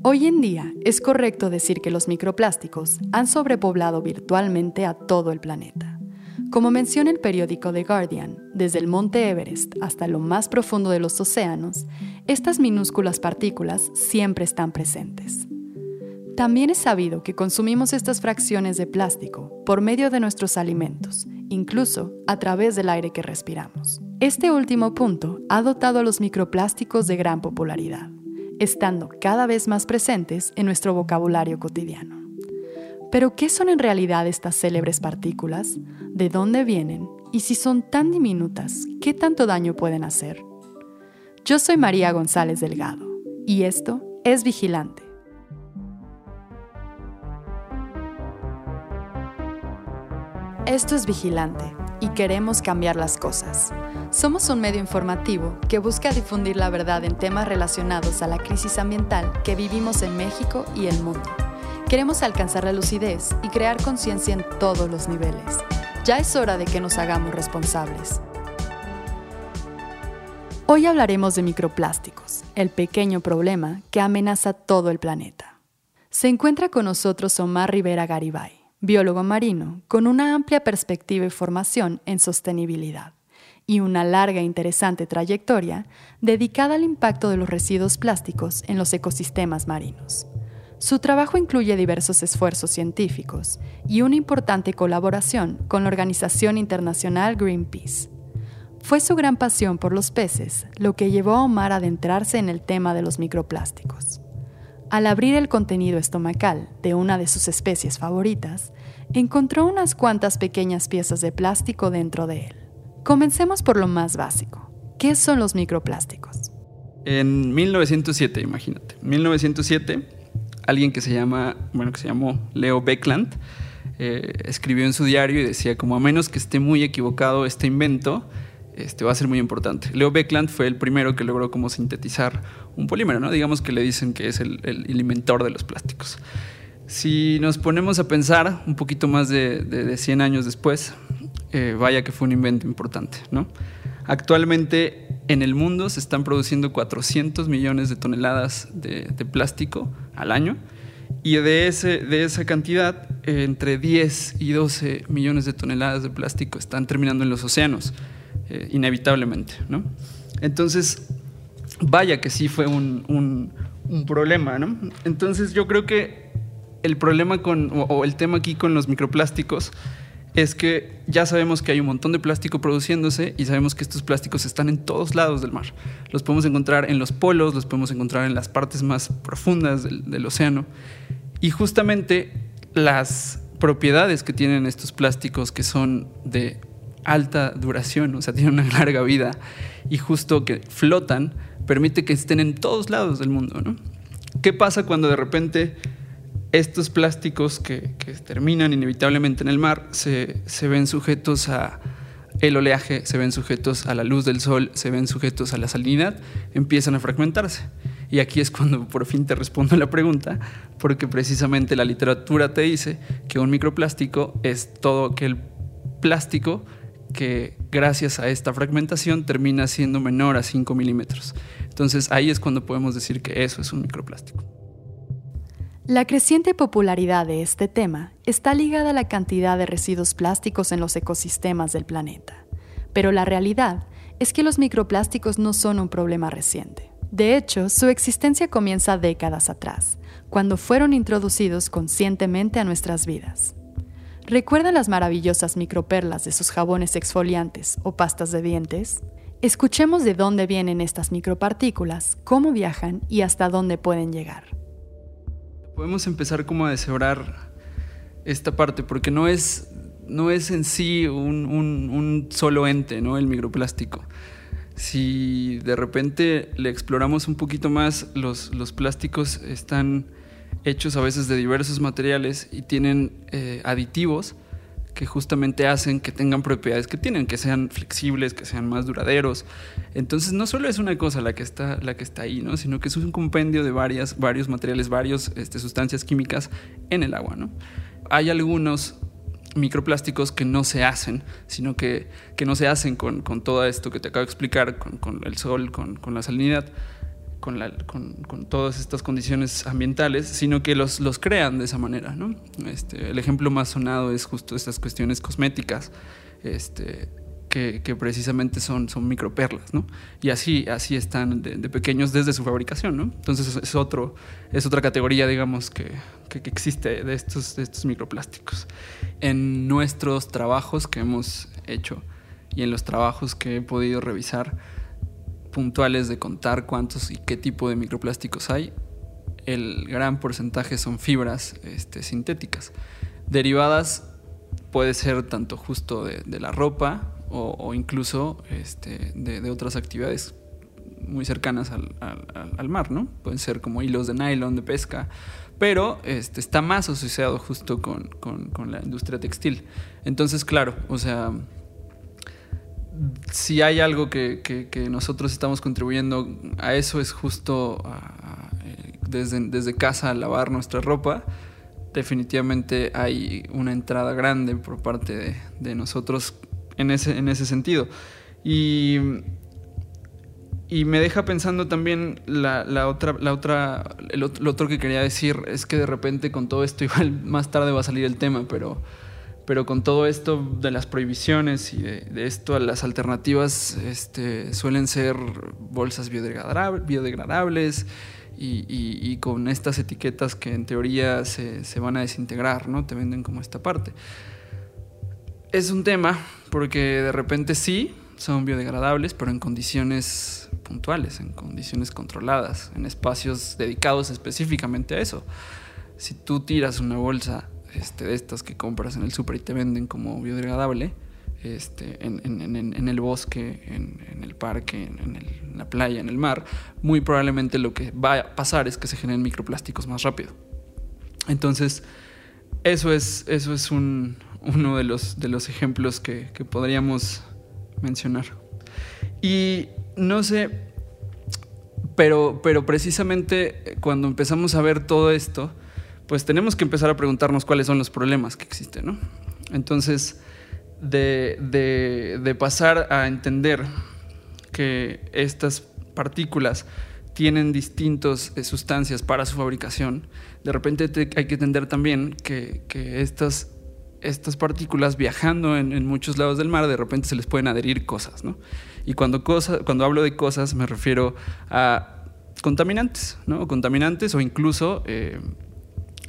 Hoy en día es correcto decir que los microplásticos han sobrepoblado virtualmente a todo el planeta. Como menciona el periódico The Guardian, desde el monte Everest hasta lo más profundo de los océanos, estas minúsculas partículas siempre están presentes. También es sabido que consumimos estas fracciones de plástico por medio de nuestros alimentos, incluso a través del aire que respiramos. Este último punto ha dotado a los microplásticos de gran popularidad, estando cada vez más presentes en nuestro vocabulario cotidiano. Pero, ¿qué son en realidad estas célebres partículas? ¿De dónde vienen? Y si son tan diminutas, ¿qué tanto daño pueden hacer? Yo soy María González Delgado, y esto es Vigilante Esto es Vigilante y queremos cambiar las cosas. Somos un medio informativo que busca difundir la verdad en temas relacionados a la crisis ambiental que vivimos en México y el mundo. Queremos alcanzar la lucidez y crear conciencia en todos los niveles. Ya es hora de que nos hagamos responsables. Hoy hablaremos de microplásticos, el pequeño problema que amenaza todo el planeta. Se encuentra con nosotros Omar Rivera Garibay biólogo marino con una amplia perspectiva y formación en sostenibilidad y una larga e interesante trayectoria dedicada al impacto de los residuos plásticos en los ecosistemas marinos. Su trabajo incluye diversos esfuerzos científicos y una importante colaboración con la organización internacional Greenpeace. Fue su gran pasión por los peces lo que llevó a Omar a adentrarse en el tema de los microplásticos. Al abrir el contenido estomacal de una de sus especies favoritas, encontró unas cuantas pequeñas piezas de plástico dentro de él. Comencemos por lo más básico. ¿Qué son los microplásticos? En 1907, imagínate. 1907, alguien que se llama, bueno, que se llamó Leo Beckland, eh, escribió en su diario y decía como a menos que esté muy equivocado este invento, este, va a ser muy importante. Leo Beckland fue el primero que logró como sintetizar un polímero, ¿no? Digamos que le dicen que es el, inventor de los plásticos. Si nos ponemos a pensar un poquito más de, de, 100 años después, eh, vaya que fue un invento importante, ¿no? Actualmente en el mundo se están produciendo 400 millones de toneladas de, plástico al año y de, ese, de esa cantidad, entre 10 y 12 millones de toneladas de plástico están terminando en los océanos. Eh, inevitablemente, ¿no? Entonces, vaya que sí fue un, problema, ¿no? Entonces yo creo que el problema con, o, el tema aquí con los microplásticos es que ya sabemos que hay un montón de plástico produciéndose y sabemos que estos plásticos están en todos lados del mar. Los podemos encontrar en los polos, los podemos encontrar en las partes más profundas del océano. Y justamente las propiedades que tienen estos plásticos que son de alta duración, o sea, tienen una larga vida y justo que flotan permite que estén en todos lados del mundo. ¿no? ¿Qué pasa cuando de repente estos plásticos que, terminan inevitablemente en el mar se, se ven sujetos a el oleaje, se ven sujetos a la luz del sol, se ven sujetos a la salinidad, empiezan a fragmentarse? Y aquí es cuando por fin te respondo la pregunta, porque precisamente la literatura te dice que un microplástico es todo aquel plástico que gracias a esta fragmentación termina siendo menor a 5 milímetros. Entonces ahí es cuando podemos decir que eso es un microplástico. La creciente popularidad de este tema está ligada a la cantidad de residuos plásticos en los ecosistemas del planeta. Pero la realidad es que los microplásticos no son un problema reciente. De hecho, su existencia comienza décadas atrás, cuando fueron introducidos conscientemente a nuestras vidas. ¿Recuerdan las maravillosas microperlas de sus jabones exfoliantes o pastas de dientes? Escuchemos de dónde vienen estas micropartículas, cómo viajan y hasta dónde pueden llegar. Podemos empezar como a deshebrar esta parte, porque no es, no es en sí un, solo ente, ¿no? el microplástico. Si de repente le exploramos un poquito más, los, los plásticos están hechos a veces de diversos materiales y tienen eh, aditivos que justamente hacen que tengan propiedades que tienen, que sean flexibles, que sean más duraderos. Entonces no solo es una cosa la que está, la que está ahí, ¿no? sino que es un compendio de varias, varios materiales, varias este, sustancias químicas en el agua. Hay algunos microplásticos que no se hacen, sino que, que no se hacen con, con, todo esto que te acabo de explicar, con, con el sol, con, con la salinidad con, todas estas condiciones ambientales, sino que los, los crean de esa manera. ¿no? Este, el ejemplo más sonado es justo estas cuestiones cosméticas. Este, que, precisamente son, son microperlas, ¿no? Y así, así están de, pequeños desde su fabricación, ¿no? Entonces es, otro, es otra categoría, digamos, que, que, existe de estos, de estos microplásticos. En nuestros trabajos que hemos hecho y en los trabajos que he podido revisar puntuales de contar cuántos y qué tipo de microplásticos hay, el gran porcentaje son fibras este, sintéticas. Derivadas puede ser tanto justo de, la ropa o, incluso este, de, otras actividades muy cercanas al, mar, ¿no? Pueden ser como hilos de nylon de pesca, pero este, está más asociado justo con, la industria textil. Entonces, claro, o sea, si hay algo que, nosotros estamos contribuyendo a eso es justo eh, desde, desde casa lavar nuestra ropa, definitivamente hay una entrada grande por parte de, de nosotros en ese, en ese sentido. Y, y me deja pensando también la, la otra, la otra, el otro, lo otro que quería decir es que de repente con todo esto, igual más tarde va a salir el tema, pero, pero con todo esto de las prohibiciones y de, esto, las alternativas este, suelen ser bolsas biodegradables y, y, con estas etiquetas que en teoría se, se van a desintegrar, ¿no? Te venden como esta parte. Es un tema porque de repente sí son biodegradables, pero en condiciones puntuales, en condiciones controladas, en espacios dedicados específicamente a eso. Si tú tiras una bolsa este, de estas que compras en el súper y te venden como biodegradable, este, en, el bosque, en, el parque, en, la playa, en el mar, muy probablemente lo que va a pasar es que se generen microplásticos más rápido. Entonces, eso es, eso es un, uno de los, de los ejemplos que, podríamos mencionar. Y no sé, pero, pero precisamente cuando empezamos a ver todo esto, pues tenemos que empezar a preguntarnos cuáles son los problemas que existen, ¿no? Entonces, de, de, pasar a entender que estas partículas tienen distintas eh, sustancias para su fabricación, de repente hay que entender también que, que estas estas partículas viajando en, muchos lados del mar, de repente se les pueden adherir cosas, ¿no? Y cuando, cuando hablo de cosas me refiero a contaminantes, ¿no? Contaminantes o incluso eh,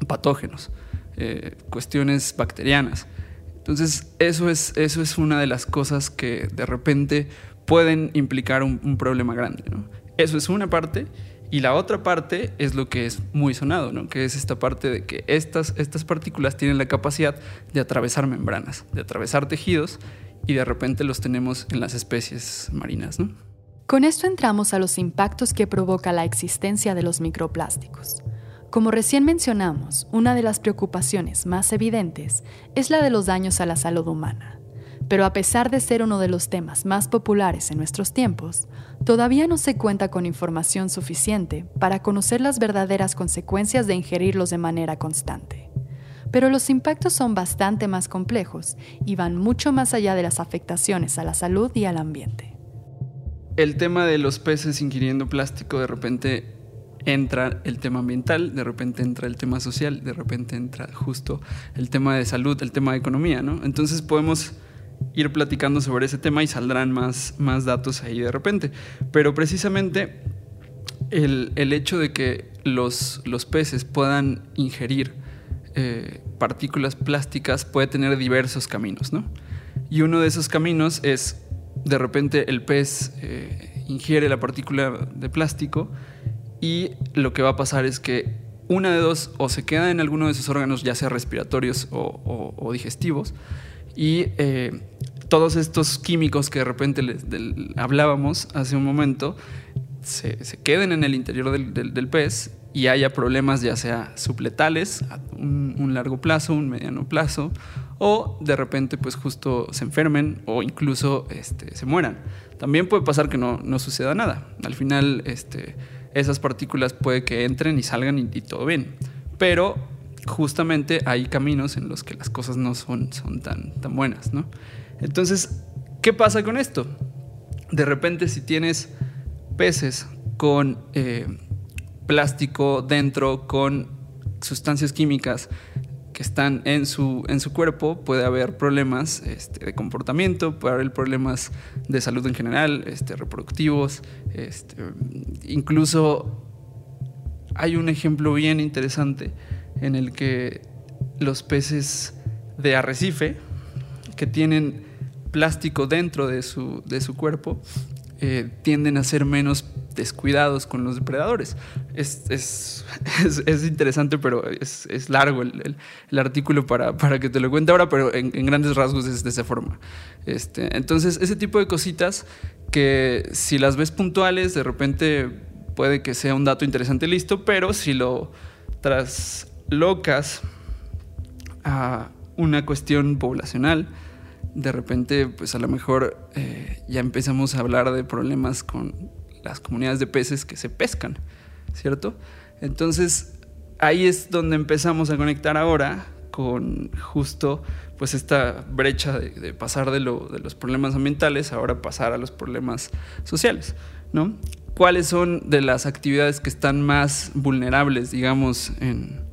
patógenos, eh, cuestiones bacterianas. Entonces, eso es, eso es una de las cosas que de repente pueden implicar un, problema grande, ¿no? Eso es una parte y la otra parte es lo que es muy sonado, ¿no? que es esta parte de que estas, estas partículas tienen la capacidad de atravesar membranas, de atravesar tejidos y de repente los tenemos en las especies marinas. Con esto entramos a los impactos que provoca la existencia de los microplásticos. Como recién mencionamos, una de las preocupaciones más evidentes es la de los daños a la salud humana. Pero a pesar de ser uno de los temas más populares en nuestros tiempos, todavía no se cuenta con información suficiente para conocer las verdaderas consecuencias de ingerirlos de manera constante. Pero los impactos son bastante más complejos y van mucho más allá de las afectaciones a la salud y al ambiente. El tema de los peces ingiriendo plástico de repente entra el tema ambiental, de repente entra el tema social, de repente entra justo el tema de salud, el tema de economía, ¿no? Entonces podemos ir platicando sobre ese tema y saldrán más, más datos ahí de repente. Pero precisamente el, hecho de que los, los peces puedan ingerir eh, partículas plásticas puede tener diversos caminos, ¿no? Y uno de esos caminos es, de repente el pez eh, ingiere la partícula de plástico y lo que va a pasar es que una de dos o se queda en alguno de esos órganos, ya sea respiratorios o digestivos, y eh, todos estos químicos que de repente hablábamos hace un momento se, queden en el interior del, pez y haya problemas ya sea supletales a un, largo plazo, un mediano plazo, o de repente pues justo se enfermen o incluso este, se mueran. También puede pasar que no, no suceda nada. Al final este, esas partículas puede que entren y salgan y, todo bien. Pero justamente hay caminos en los que las cosas no son, tan buenas, ¿no? Entonces, ¿qué pasa con esto? De repente, si tienes peces con eh, plástico dentro, con sustancias químicas están en su, en su cuerpo, puede haber problemas este, de comportamiento, puede haber problemas de salud en general, este, reproductivos, este, incluso hay un ejemplo bien interesante en el que los peces de arrecife, que tienen plástico dentro de su, de su cuerpo, eh, tienden a ser menos descuidados con los depredadores. Es, es, es, interesante, pero es, largo el, el, artículo para, para, que te lo cuente ahora, pero en, grandes rasgos es de esa forma. Este, entonces, ese tipo de cositas que si las ves puntuales, de repente puede que sea un dato interesante listo, pero si lo traslocas a una cuestión poblacional, de repente, pues a lo mejor eh, ya empezamos a hablar de problemas con las comunidades de peces que se pescan, ¿cierto? Entonces, ahí es donde empezamos a conectar ahora con justo pues esta brecha de, pasar de, de, los problemas ambientales ahora pasar a los problemas sociales, ¿no? ¿Cuáles son de las actividades que están más vulnerables, digamos, en,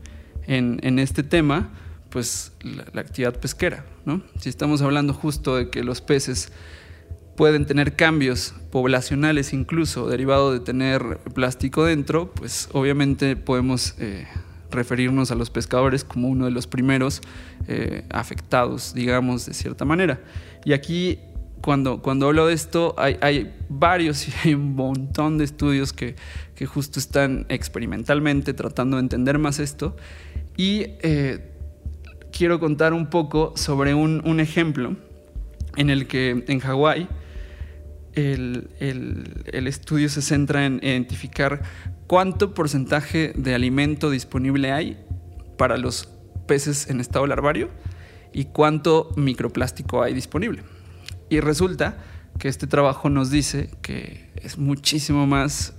en este tema? pues la, actividad pesquera. ¿no? Si estamos hablando justo de que los peces pueden tener cambios poblacionales incluso derivado de tener plástico dentro, pues obviamente podemos eh, referirnos a los pescadores como uno de los primeros eh, afectados, digamos, de cierta manera. Y aquí, cuando, cuando hablo de esto, hay, hay varios y hay un montón de estudios que, que, justo están experimentalmente tratando de entender más esto. Y eh, quiero contar un poco sobre un, ejemplo en el que en Hawái el, estudio se centra en identificar cuánto porcentaje de alimento disponible hay para los peces en estado larvario y cuánto microplástico hay disponible. Y resulta que este trabajo nos dice que es muchísimo más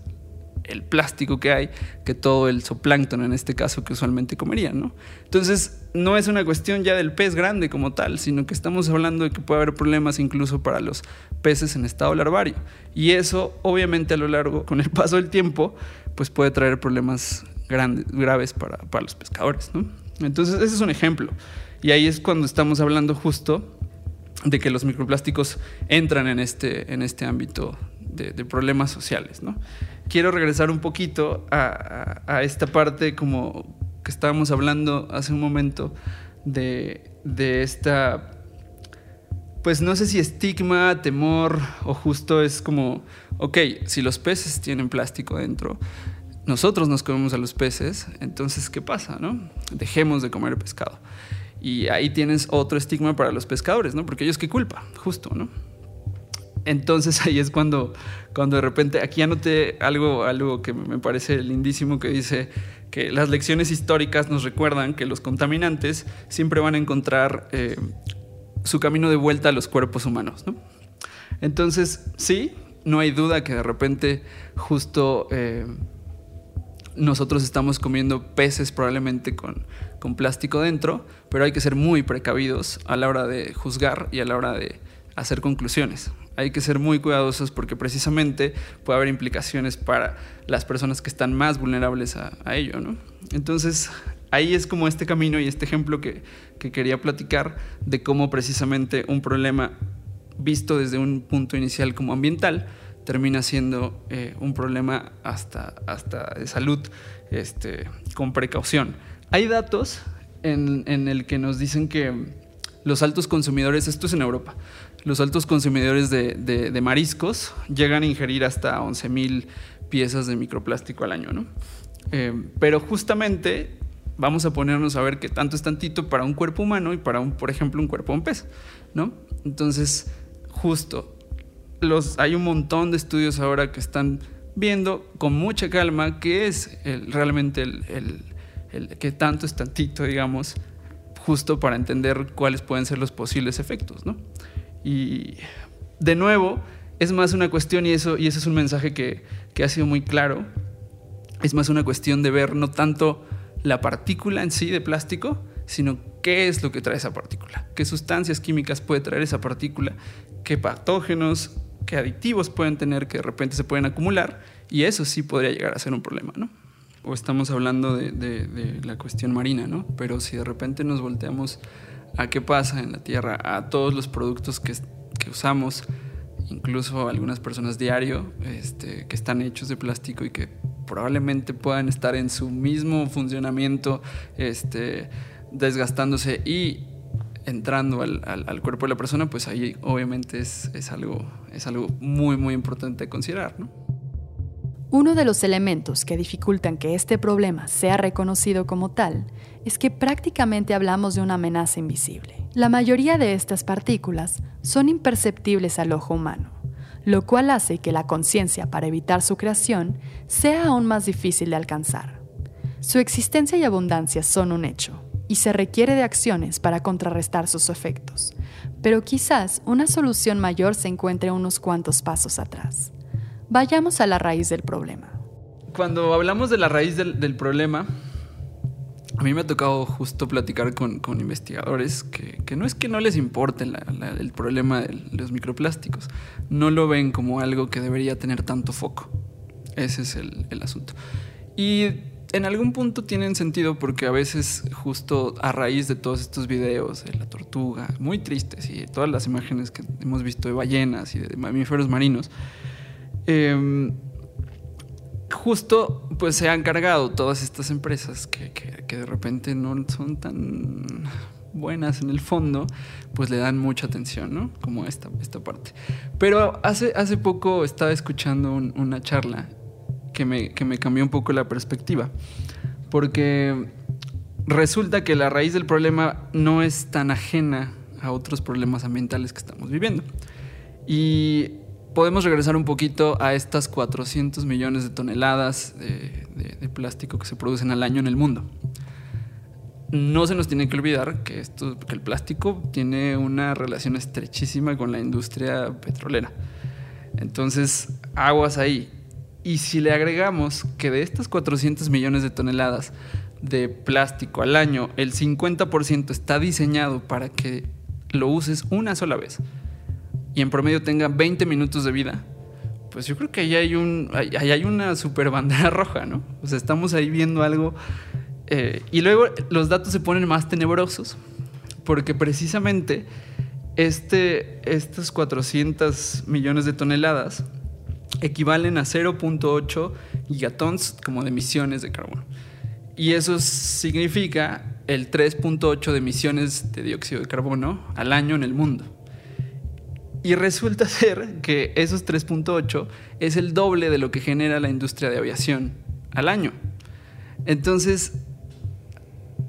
el plástico que hay que todo el zooplancton en este caso que usualmente comerían, ¿no? Entonces, no es una cuestión ya del pez grande como tal, sino que estamos hablando de que puede haber problemas incluso para los peces en estado larvario. Y eso, obviamente, a lo largo, con el paso del tiempo, pues puede traer problemas grandes, graves para, para los pescadores, ¿no? Entonces, ese es un ejemplo. Y ahí es cuando estamos hablando justo de que los microplásticos entran en este, en este ámbito de, problemas sociales. ¿no? Quiero regresar un poquito a, esta parte como que estábamos hablando hace un momento de, de esta, pues no sé si estigma, temor o justo es como, ok, si los peces tienen plástico dentro, nosotros nos comemos a los peces, entonces ¿qué pasa? No? Dejemos de comer pescado. Y ahí tienes otro estigma para los pescadores, ¿no? Porque ellos qué culpa, justo, ¿no? Entonces ahí es cuando, cuando de repente, aquí anoté algo, algo que me parece lindísimo que dice que las lecciones históricas nos recuerdan que los contaminantes siempre van a encontrar eh, su camino de vuelta a los cuerpos humanos. ¿no? Entonces, sí, no hay duda que de repente justo eh, nosotros estamos comiendo peces probablemente con, con plástico dentro, pero hay que ser muy precavidos a la hora de juzgar y a la hora de hacer conclusiones hay que ser muy cuidadosos porque precisamente puede haber implicaciones para las personas que están más vulnerables a, ello, ¿no? Entonces, ahí es como este camino y este ejemplo que, quería platicar de cómo precisamente un problema visto desde un punto inicial como ambiental termina siendo eh, un problema hasta, hasta de salud este, con precaución. Hay datos en, en el que nos dicen que los altos consumidores, esto es en Europa, los altos consumidores de, mariscos llegan a ingerir hasta 11.000 piezas de microplástico al año, ¿no? Eh, pero justamente vamos a ponernos a ver qué tanto es tantito para un cuerpo humano y para, un, por ejemplo, un cuerpo de un pez, ¿no? Entonces, justo, hay un montón de estudios ahora que están viendo con mucha calma qué es realmente el, el, el, qué tanto es tantito, digamos, justo para entender cuáles pueden ser los posibles efectos, ¿no? Y de nuevo, es más una cuestión, y eso, y ese es un mensaje que, que ha sido muy claro, es más una cuestión de ver no tanto la partícula en sí de plástico, sino qué es lo que trae esa partícula, qué sustancias químicas puede traer esa partícula, qué patógenos, qué aditivos pueden tener que de repente se pueden acumular Y eso sí podría llegar a ser un problema, ¿no? O estamos hablando de, la cuestión marina, ¿no? Pero si de repente nos volteamos a qué pasa en la Tierra, a todos los productos que, usamos, incluso algunas personas diario, este, que están hechos de plástico y que probablemente puedan estar en su mismo funcionamiento, este, desgastándose y entrando al, al, cuerpo de la persona, pues ahí obviamente es, es, algo, es algo muy, muy importante de considerar. ¿no? Uno de los elementos que dificultan que este problema sea reconocido como tal es que prácticamente hablamos de una amenaza invisible. La mayoría de estas partículas son imperceptibles al ojo humano, lo cual hace que la conciencia para evitar su creación sea aún más difícil de alcanzar. Su existencia y abundancia son un hecho, y se requiere de acciones para contrarrestar sus efectos, pero quizás una solución mayor se encuentre unos cuantos pasos atrás. Vayamos a la raíz del problema. Cuando hablamos de la raíz del, problema, a mí me ha tocado justo platicar con, investigadores que, no es que no les importe el problema de los microplásticos, no lo ven como algo que debería tener tanto foco. Ese es el, el asunto. Y en algún punto tienen sentido porque a veces justo a raíz de todos estos videos de la tortuga, muy tristes, y todas las imágenes que hemos visto de ballenas y de mamíferos marinos, Em, justo pues se han cargado todas estas empresas que, de repente no son tan buenas en el fondo, pues le dan mucha atención, ¿no? Como esta, esta parte. Pero hace, hace poco estaba escuchando una charla que me, que me cambió un poco la perspectiva, porque resulta que la raíz del problema no es tan ajena a otros problemas ambientales que estamos viviendo. Y podemos regresar un poquito a estas 400 millones de toneladas de, plástico que se producen al año en el mundo. No se nos tiene que olvidar que, esto, que el plástico tiene una relación estrechísima con la industria petrolera. Entonces, aguas ahí. Y si le agregamos que de estas 400 millones de toneladas de plástico al año, el 50% está diseñado para que lo uses una sola vez y en promedio tenga 20 minutos de vida, pues yo creo que ahí hay, una super bandera roja, ¿no? O sea, estamos ahí viendo algo. Eh, y luego los datos se ponen más tenebrosos, porque precisamente este, estos 400 millones de toneladas equivalen a 0.8 gigatons como de emisiones de carbono. Y eso significa el 3.8 de emisiones de dióxido de carbono al año en el mundo. Y resulta ser que esos 3.8 es el doble de lo que genera la industria de aviación al año. Entonces,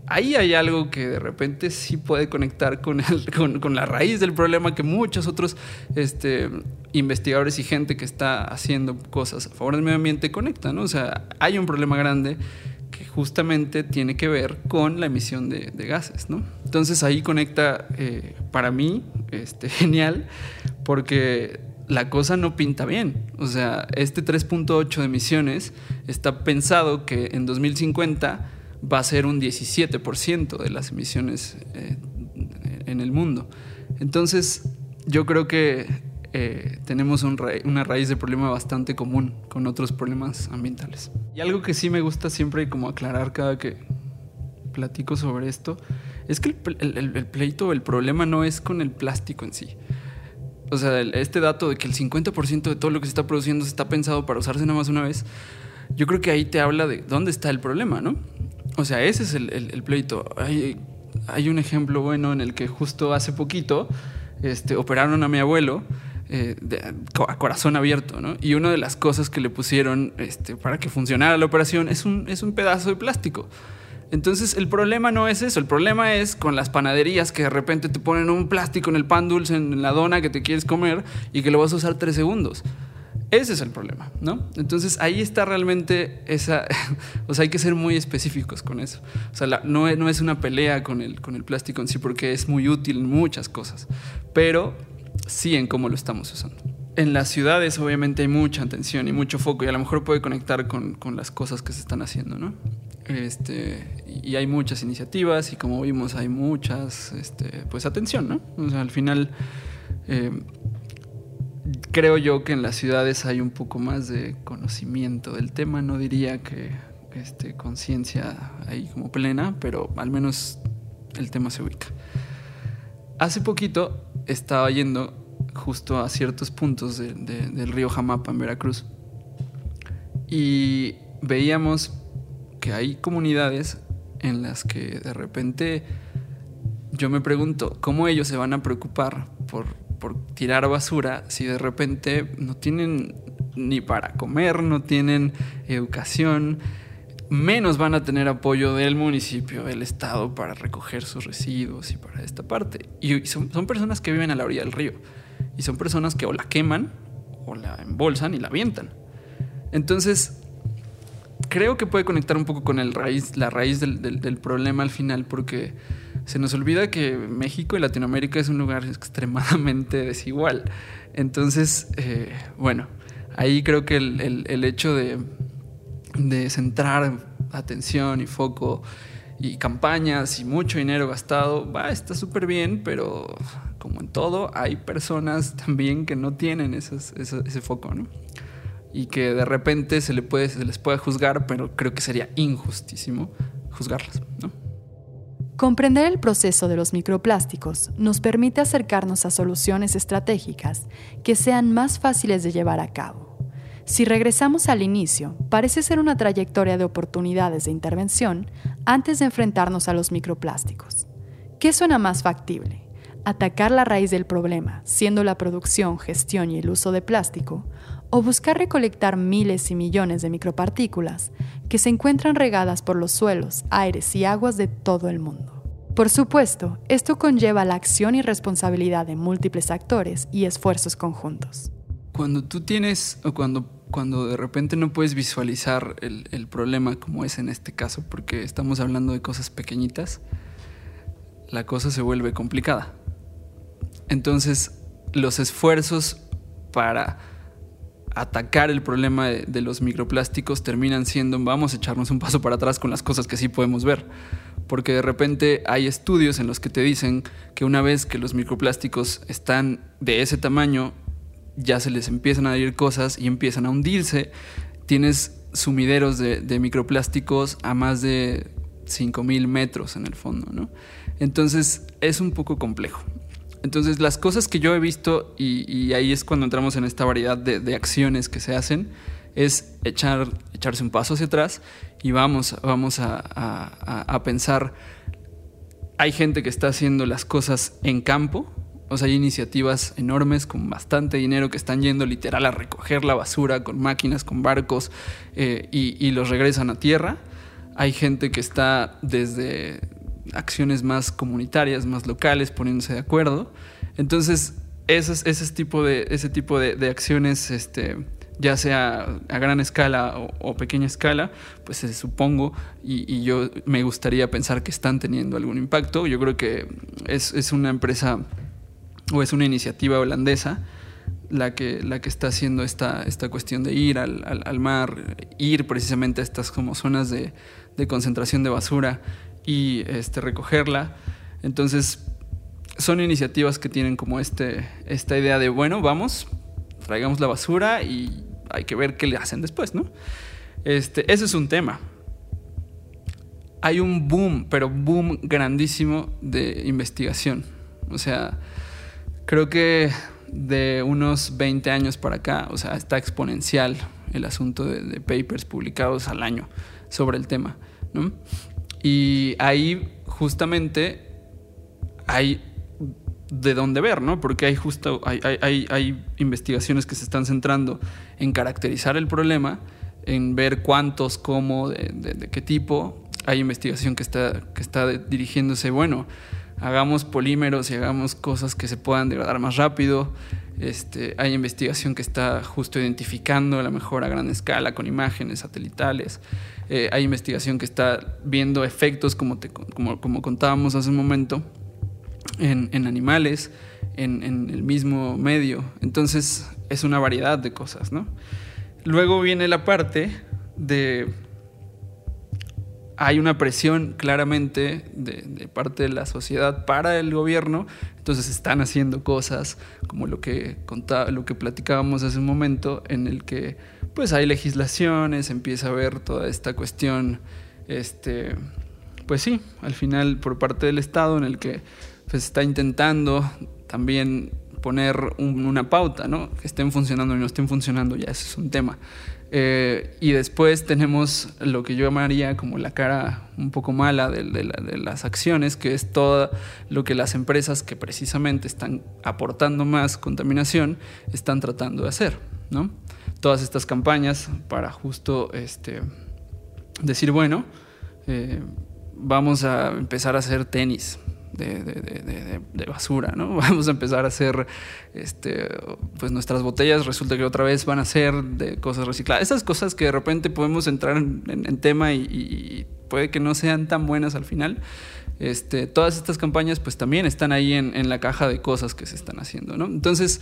ahí hay algo que de repente sí puede conectar con, con, la raíz del problema que muchos otros este, investigadores y gente que está haciendo cosas a favor del medio ambiente conectan. O sea, hay un problema grande que justamente tiene que ver con la emisión de, gases. ¿no? Entonces ahí conecta, eh, para mí, este, genial, porque la cosa no pinta bien. O sea, este 3.8 de emisiones está pensado que en 2050 va a ser un 17% de las emisiones eh, en el mundo. Entonces, yo creo que eh, tenemos una raíz de problema bastante común con otros problemas ambientales. Y algo que sí me gusta siempre como aclarar cada que platico sobre esto, es que el, el, el pleito, el problema no es con el plástico en sí. O sea, este dato de que el 50% de todo lo que se está produciendo se está pensado para usarse nada más una vez, yo creo que ahí te habla de dónde está el problema, ¿no? O sea, ese es el, el, pleito. Hay, hay, un ejemplo bueno en el que justo hace poquito este, operaron a mi abuelo eh, a corazón abierto, ¿no? Y una de las cosas que le pusieron este, para que funcionara la operación es un, es un pedazo de plástico. Entonces el problema no es eso, el problema es con las panaderías que de repente te ponen un plástico en el pan dulce, en la dona que te quieres comer y que lo vas a usar tres segundos. Ese es el problema, ¿no? Entonces ahí está realmente esa, o sea, hay que ser muy específicos con eso. O sea, no, no, es una pelea con el, con el plástico en sí porque es muy útil en muchas cosas, pero sí en cómo lo estamos usando. En las ciudades obviamente hay mucha atención y mucho foco y a lo mejor puede conectar con, con las cosas que se están haciendo, ¿no? Este, y hay muchas iniciativas y como vimos hay muchas, este, pues atención, ¿no? Al final, eh, creo yo que en las ciudades hay un poco más de conocimiento del tema, no diría que este, conciencia ahí como plena, pero al menos el tema se ubica. Hace poquito estaba yendo justo a ciertos puntos del río Jamapa en Veracruz y veíamos que hay comunidades en las que de repente yo me pregunto, ¿cómo ellos se van a preocupar por, por tirar basura si de repente no tienen ni para comer, no tienen educación? Menos van a tener apoyo del municipio, del Estado para recoger sus residuos y para esta parte. Y son, personas que viven a la orilla del río. Y son personas que o la queman, o la embolsan y la avientan. Entonces, creo que puede conectar un poco con el la raíz del, problema al final, porque se nos olvida que México y Latinoamérica es un lugar extremadamente desigual. Entonces, eh, bueno, ahí creo que el hecho de de centrar atención y foco y campañas y mucho dinero gastado, va, está súper bien, pero como en todo, hay personas también que no tienen ese, foco, ¿no? Y que de repente se, le puede, se les puede juzgar, pero creo que sería injustísimo juzgarlas, ¿no? Comprender el proceso de los microplásticos nos permite acercarnos a soluciones estratégicas que sean más fáciles de llevar a cabo si regresamos al inicio, parece ser una trayectoria de oportunidades de intervención antes de enfrentarnos a los microplásticos. ¿Qué suena más factible? ¿Atacar la raíz del problema, siendo la producción, gestión y el uso de plástico? ¿O buscar recolectar miles y millones de micropartículas que se encuentran regadas por los suelos, aires y aguas de todo el mundo? Por supuesto, esto conlleva la acción y responsabilidad de múltiples actores y esfuerzos conjuntos. Cuando tú tienes o cuando cuando de repente no puedes visualizar el, problema como es en este caso, porque estamos hablando de cosas pequeñitas, la cosa se vuelve complicada. Entonces, los esfuerzos para atacar el problema de, de, los microplásticos terminan siendo, vamos a echarnos un paso para atrás con las cosas que sí podemos ver. Porque de repente hay estudios en los que te dicen que una vez que los microplásticos están de ese tamaño, ya se les empiezan a ir cosas y empiezan a hundirse. Tienes sumideros de, microplásticos a más de 5.000 metros en el fondo, ¿no? Entonces es un poco complejo. Entonces las cosas que yo he visto, y, ahí es cuando entramos en esta variedad de, acciones que se hacen, es echar, echarse un paso hacia atrás y vamos, vamos a, a pensar, hay gente que está haciendo las cosas en campo, o sea, hay iniciativas enormes con bastante dinero que están yendo literal a recoger la basura con máquinas, con barcos eh, y, los regresan a tierra. Hay gente que está desde acciones más comunitarias, más locales, poniéndose de acuerdo. Entonces, ese, tipo de, ese tipo de, acciones, este, ya sea a gran escala o, pequeña escala, pues supongo, y, yo me gustaría pensar que están teniendo algún impacto. Yo creo que es, es una empresa o es una iniciativa holandesa la que, la que está haciendo esta, esta cuestión de ir al, mar, ir precisamente a estas como zonas de, concentración de basura y este, recogerla. Entonces, son iniciativas que tienen como este, esta idea de, bueno, vamos, traigamos la basura y hay que ver qué le hacen después, ¿no? Este, ese es un tema. Hay un boom, pero boom grandísimo de investigación. O sea, Creo que de unos 20 años para acá, o sea, está exponencial el asunto de, papers publicados al año sobre el tema, ¿no? Y ahí justamente hay de dónde ver, ¿no? Porque hay justo hay, hay, hay, investigaciones que se están centrando en caracterizar el problema, en ver cuántos, cómo, de, de qué tipo. Hay investigación que está, que está dirigiéndose, bueno, hagamos polímeros y hagamos cosas que se puedan degradar más rápido. Este, hay investigación que está justo identificando la mejor a gran escala con imágenes satelitales. Eh, hay investigación que está viendo efectos, como, como, contábamos hace un momento, en, animales, en, en, el mismo medio. Entonces es una variedad de cosas. ¿no? Luego viene la parte de hay una presión claramente de, parte de la sociedad para el gobierno, entonces están haciendo cosas como lo que contaba, lo que platicábamos hace un momento, en el que pues hay legislaciones, empieza a haber toda esta cuestión, este, pues sí, al final por parte del Estado en el que pues está intentando también poner una pauta, ¿no? Que estén funcionando y no estén funcionando, ya eso es un tema. Eh, y después tenemos lo que yo llamaría como la cara un poco mala de, las acciones, que es todo lo que las empresas que precisamente están aportando más contaminación están tratando de hacer. ¿no? Todas estas campañas para justo este, decir, bueno, eh, vamos a empezar a hacer tenis, de, basura, ¿no? Vamos a empezar a hacer, este, pues nuestras botellas resulta que otra vez van a ser de cosas recicladas. Esas cosas que de repente podemos entrar en, tema y, puede que no sean tan buenas al final. Este, todas estas campañas pues también están ahí en, en la caja de cosas que se están haciendo, ¿no? Entonces,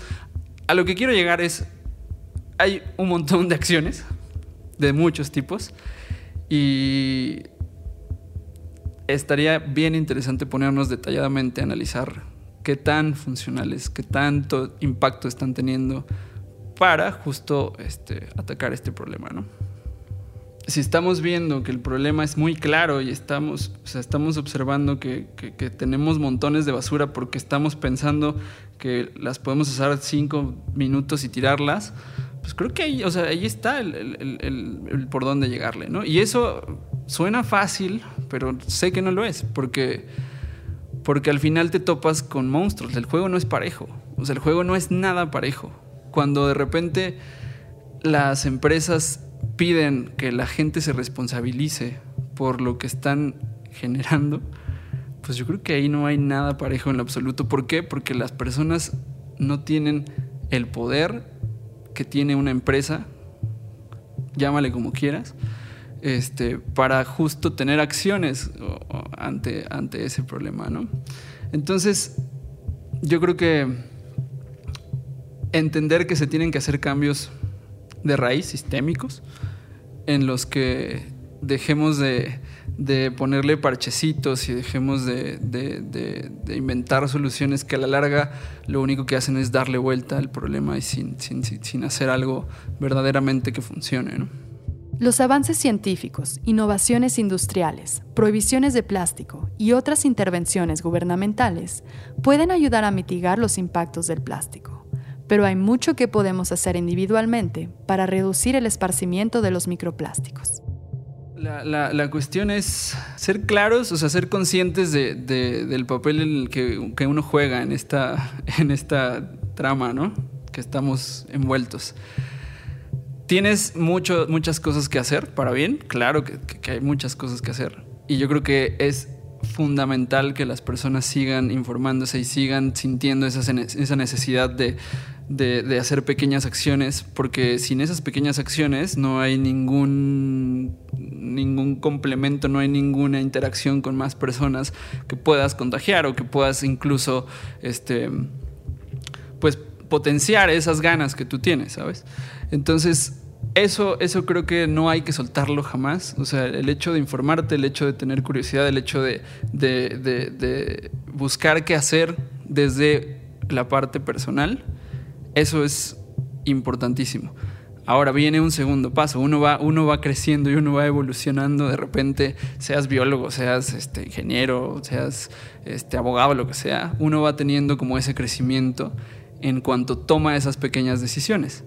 a lo que quiero llegar es, hay un montón de acciones de muchos tipos y estaría bien interesante ponernos detalladamente a analizar qué tan funcionales, qué tanto impacto están teniendo para justo este, atacar este problema, ¿no? Si estamos viendo que el problema es muy claro y estamos, estamos observando que, tenemos montones de basura porque estamos pensando que las podemos usar cinco minutos y tirarlas, pues creo que ahí, o sea, ahí está el, el por dónde llegarle, ¿no? Y eso suena fácil, pero sé que no lo es, porque, porque al final te topas con monstruos. El juego no es parejo. O sea, el juego no es nada parejo. Cuando de repente las empresas piden que la gente se responsabilice por lo que están generando, pues yo creo que ahí no hay nada parejo en lo absoluto. ¿Por qué? Porque las personas no tienen el poder que tiene una empresa, llámale como quieras, este, para justo tener acciones ante, ante ese problema, ¿no? Entonces, yo creo que entender que se tienen que hacer cambios de raíz sistémicos en los que dejemos de, ponerle parchecitos y dejemos de, inventar soluciones que a la larga lo único que hacen es darle vuelta al problema y sin, sin, sin hacer algo verdaderamente que funcione. ¿no? Los avances científicos, innovaciones industriales, prohibiciones de plástico y otras intervenciones gubernamentales pueden ayudar a mitigar los impactos del plástico, pero hay mucho que podemos hacer individualmente para reducir el esparcimiento de los microplásticos. La, cuestión es ser claros, o sea, ser conscientes del papel que, que, uno juega en esta, en esta trama, ¿no? Que estamos envueltos. Tienes mucho, muchas cosas que hacer para bien, claro que, hay muchas cosas que hacer. Y yo creo que es fundamental que las personas sigan informándose y sigan sintiendo esa, esa necesidad de, de, hacer pequeñas acciones, porque sin esas pequeñas acciones no hay ningún, ningún complemento, no hay ninguna interacción con más personas que puedas contagiar o que puedas incluso este, pues, potenciar esas ganas que tú tienes, ¿sabes? Entonces, eso, eso creo que no hay que soltarlo jamás. O sea, el hecho de informarte, el hecho de tener curiosidad, el hecho de, buscar qué hacer desde la parte personal, eso es importantísimo. Ahora viene un segundo paso, uno va, uno va creciendo y uno va evolucionando, de repente, seas biólogo, seas este, ingeniero, seas este, abogado, lo que sea, uno va teniendo como ese crecimiento en cuanto toma esas pequeñas decisiones.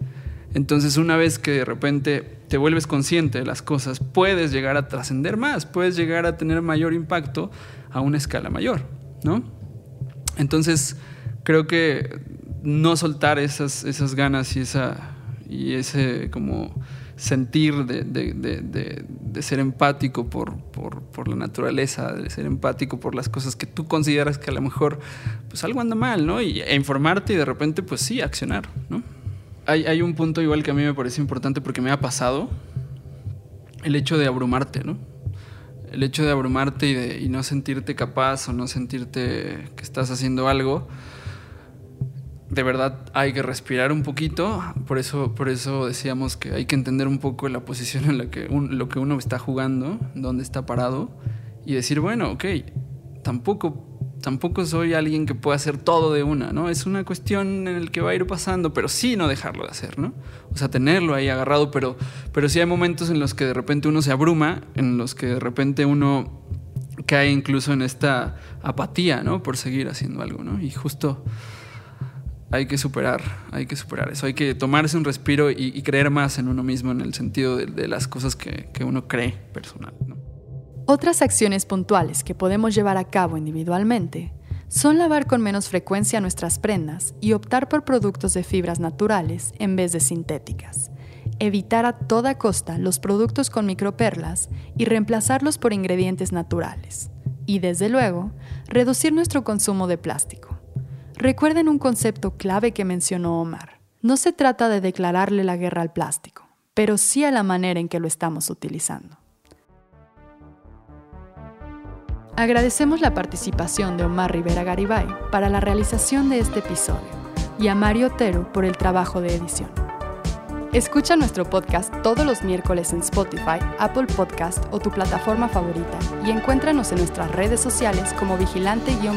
Entonces una vez que de repente te vuelves consciente de las cosas, puedes llegar a trascender más, puedes llegar a tener mayor impacto a una escala mayor, ¿no? Entonces creo que no soltar esas, esas ganas y, esa, y ese como sentir de, ser empático por, por, la naturaleza, de ser empático por las cosas que tú consideras que a lo mejor pues algo anda mal, ¿no? Y, e informarte y de repente pues sí, accionar, ¿no? hay, un punto igual que a mí me parece importante porque me ha pasado, el hecho de abrumarte, ¿no? El hecho de abrumarte y, de, y no sentirte capaz o no sentirte que estás haciendo algo, de verdad hay que respirar un poquito, por eso, por eso decíamos que hay que entender un poco la posición en la que lo que uno está jugando, dónde está parado, y decir, bueno, ok, tampoco, tampoco soy alguien que pueda hacer todo de una, ¿no? Es una cuestión en la que va a ir pasando, pero sí no dejarlo de hacer, ¿no? O sea, tenerlo ahí agarrado, pero, pero sí hay momentos en los que de repente uno se abruma, en los que de repente uno cae incluso en esta apatía, ¿no? Por seguir haciendo algo, ¿no? Y justo hay que superar, hay que superar eso, hay que tomarse un respiro y, creer más en uno mismo en el sentido de, las cosas que, que, uno cree personal. Otras acciones puntuales que podemos llevar a cabo individualmente son lavar con menos frecuencia nuestras prendas y optar por productos de fibras naturales en vez de sintéticas. Evitar a toda costa los productos con microperlas y reemplazarlos por ingredientes naturales. Y desde luego, reducir nuestro consumo de plástico. Recuerden un concepto clave que mencionó Omar. No se trata de declararle la guerra al plástico, pero sí a la manera en que lo estamos utilizando. Agradecemos la participación de Omar Rivera Garibay para la realización de este episodio y a Mario Otero por el trabajo de edición. Escucha nuestro podcast todos los miércoles en Spotify, Apple Podcast o tu plataforma favorita y encuéntranos en nuestras redes sociales como vigilante-bio